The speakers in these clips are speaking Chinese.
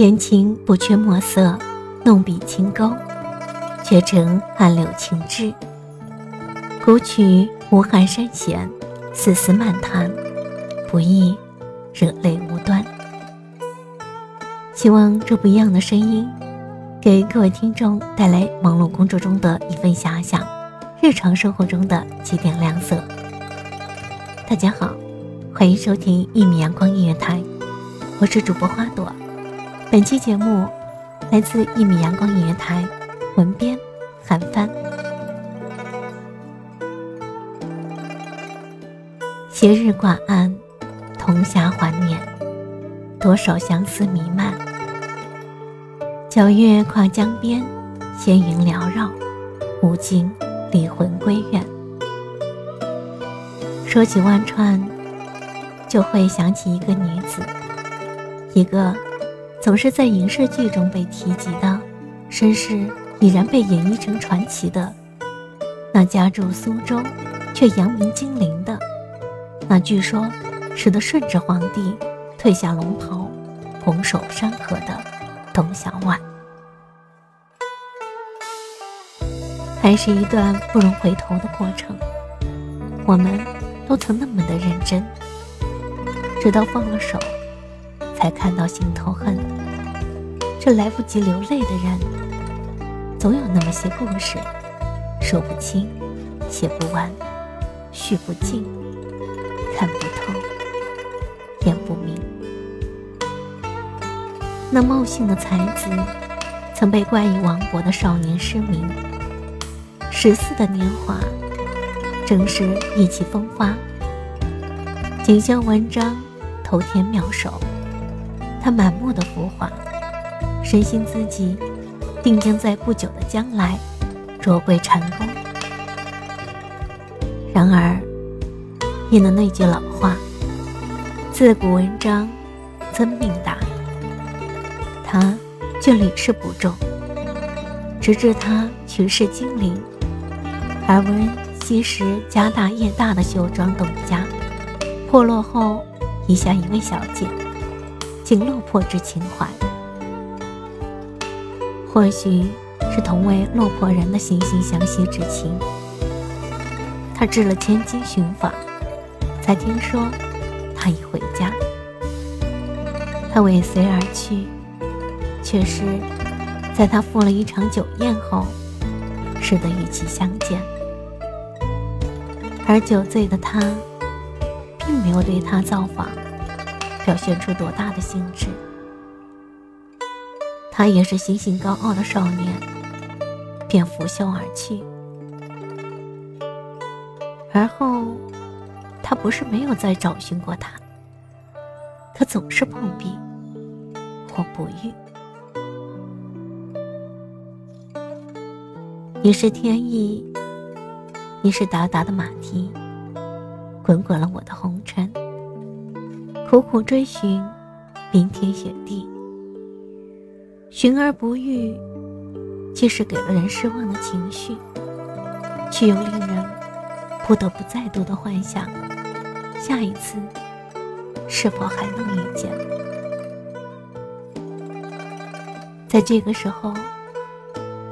天青不缺墨色，弄笔轻钩，却成暗柳情致。古曲无憾山弦，丝丝漫弹，不易惹泪无端。希望这不一样的声音，给各位听众带来忙碌工作中的一份遐想，日常生活中的几点亮色。大家好，欢迎收听一米阳光音乐台，我是主播花朵。本期节目来自一米阳光音乐台，文编韩帆。斜日挂岸，铜霞环捻，多少相思弥漫。皎月跨江边，仙云缭绕，无尽离魂归愿。说起万川，就会想起一个女子，一个。总是在影视剧中被提及的身世，已然被演绎成传奇的那家住苏州却扬名金陵的那据说使得顺治皇帝退下龙袍拱手山河的董小宛，还是一段不容回头的过程。我们都曾那么的认真，直到放了手。才看到心头恨，这来不及流泪的人，总有那么些故事，说不清，写不完，叙不尽，看不透，言不明。那茂姓的才子，曾被冠以王勃的少年诗名。十四的年华，正是意气风发，锦绣文章，头天妙手。他满目的浮华，深信自己定将在不久的将来卓贵成功。然而，应了那句老话：“自古文章真命大。”他却屡试不中，直至他去世金陵，而闻昔时家大业大的绣庄董家破落后，遗下一位小姐。仅落魄之情怀，或许是同为落魄人的惺惺相惜之情。他治了千金寻访，才听说他已回家。他尾随而去，却是在他赴了一场酒宴后，使得与其相见。而酒醉的他，并没有对他造访。表现出多大的兴致？他也是心性高傲的少年，便拂袖而去。而后，他不是没有再找寻过他，可总是碰壁或不遇。你是天意，你是达达的马蹄，滚滚了我的红尘。苦苦追寻，冰天雪地，寻而不遇，既是给了人失望的情绪，却又令人不得不再度的幻想，下一次是否还能遇见？在这个时候，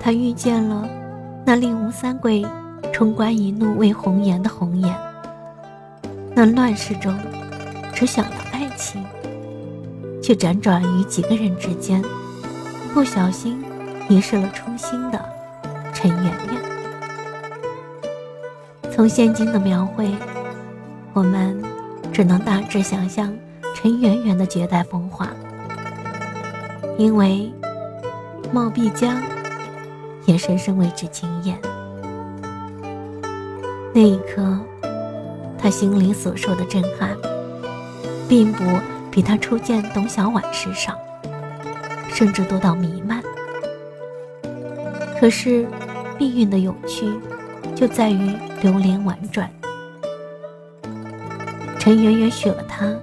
他遇见了那令吴三桂冲冠一怒为红颜的红颜，那乱世中只想到。情，却辗转于几个人之间，不小心迷失了初心的陈圆圆。从现今的描绘，我们只能大致想象陈圆圆的绝代风华，因为冒碧江也深深为之惊艳。那一刻，他心里所受的震撼，并不比他初见董小宛时少，甚至多到弥漫。可是，命运的有趣，就在于流连婉转。陈圆圆许了他，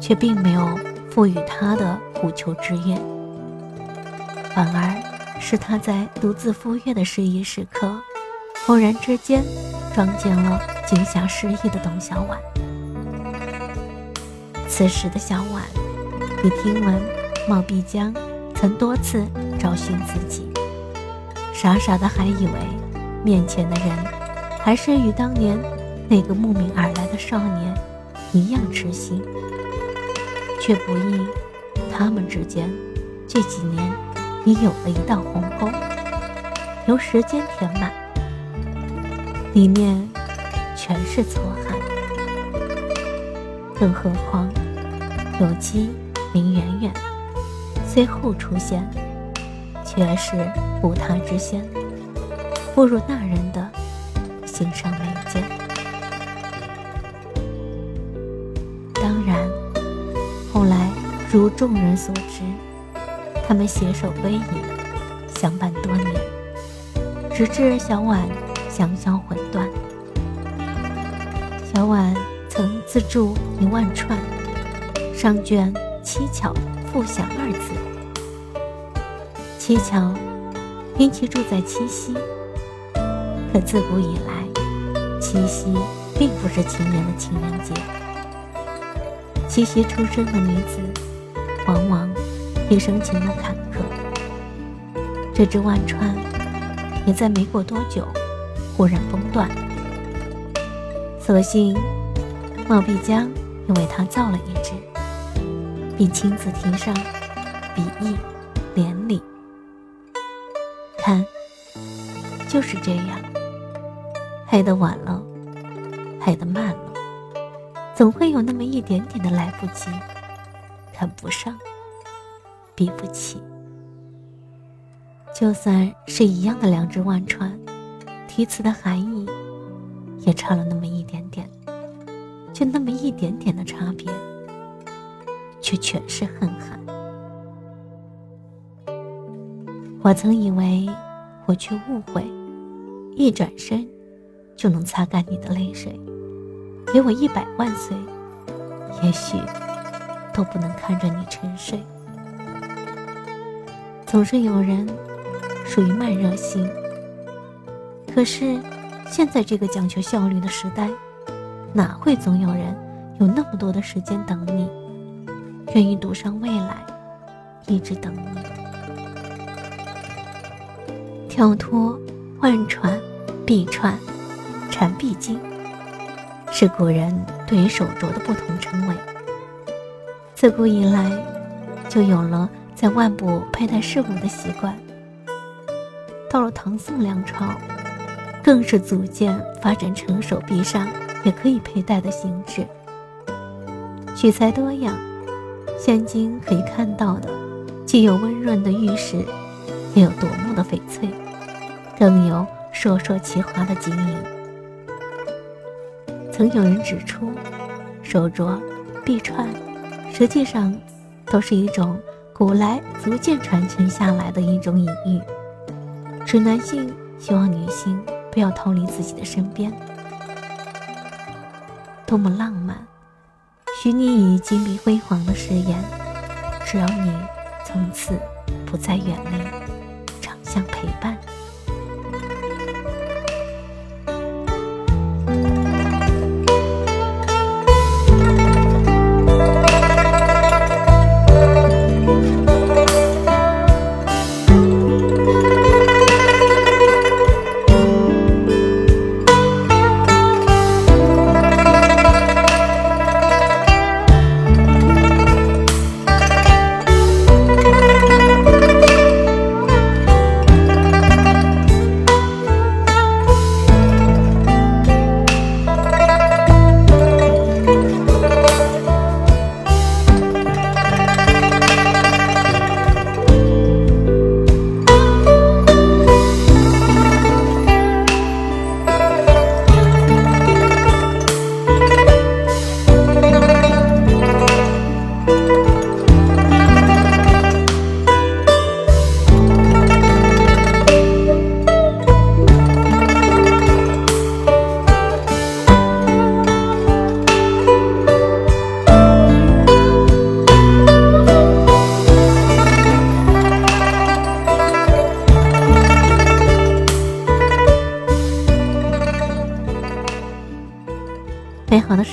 却并没有赋予他的虎丘之愿，反而是他在独自赴约的失意时刻，偶然之间撞见了惊吓失忆的董小宛。此时的小婉，已听闻冒碧江曾多次找寻自己。傻傻的还以为面前的人还是与当年那个慕名而来的少年一样痴心，却不意他们之间这几年已有了一道鸿沟，由时间填满，里面全是错憾。更何况有机林媛媛最后出现。却是无他之先，不如那人的心上眉间。当然，后来如众人所知，他们携手归隐，相伴多年，直至小婉香消魂断。小婉曾自铸一万串，上卷七巧复祥二字。七巧，因其住在七夕。可自古以来，七夕并不是情人的情人节。七夕出生的女子，往往一生情路坎坷。这支万川，也在没过多久，忽然崩断。所幸，冒碧江又为他造了一支，并亲自题上笔意连理。看，就是这样。黑的晚了，黑的慢了，总会有那么一点点的来不及，看不上，比不起。就算是一样的两只万川，题词的含义也差了那么一点点，就那么一点点的差别，却全是恨寒。我曾以为，我却误会，一转身就能擦干你的泪水。给我一百万岁，也许都不能看着你沉睡。总是有人属于慢热型，可是现在这个讲求效率的时代，哪会总有人有那么多的时间等你，愿意赌上未来，一直等你？跳脱万传、必串、缠必经，是古人对于手镯的不同称谓。自古以来，就有了在腕部佩戴饰物的习惯。到了唐宋两朝，更是逐渐发展成手臂上也可以佩戴的形制。取材多样，现今可以看到的，既有温润的玉石。也有夺目的翡翠，更有烁烁其华的金银。曾有人指出，手镯、臂串，实际上都是一种古来逐渐传承下来的一种隐喻，指男性希望女性不要逃离自己的身边。多么浪漫！许你以金碧辉煌的誓言，只要你从此不再远离。长相陪伴。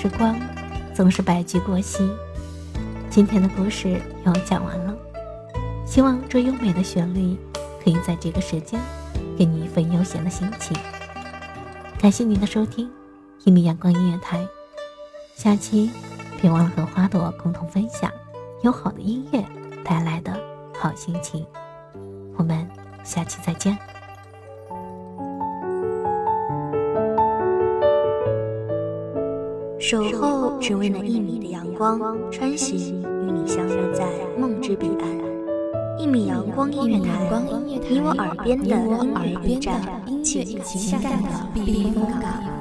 时光总是白驹过隙，今天的故事要讲完了。希望这优美的旋律可以在这个时间给你一份悠闲的心情。感谢您的收听，一米阳光音乐台。下期别忘了和花朵共同分享有好的音乐带来的好心情。我们下期再见。守候只为那一米的阳光，穿行与你相约在梦之彼岸。一米阳光音乐台，你我耳边的音乐驿站，情感的避风港。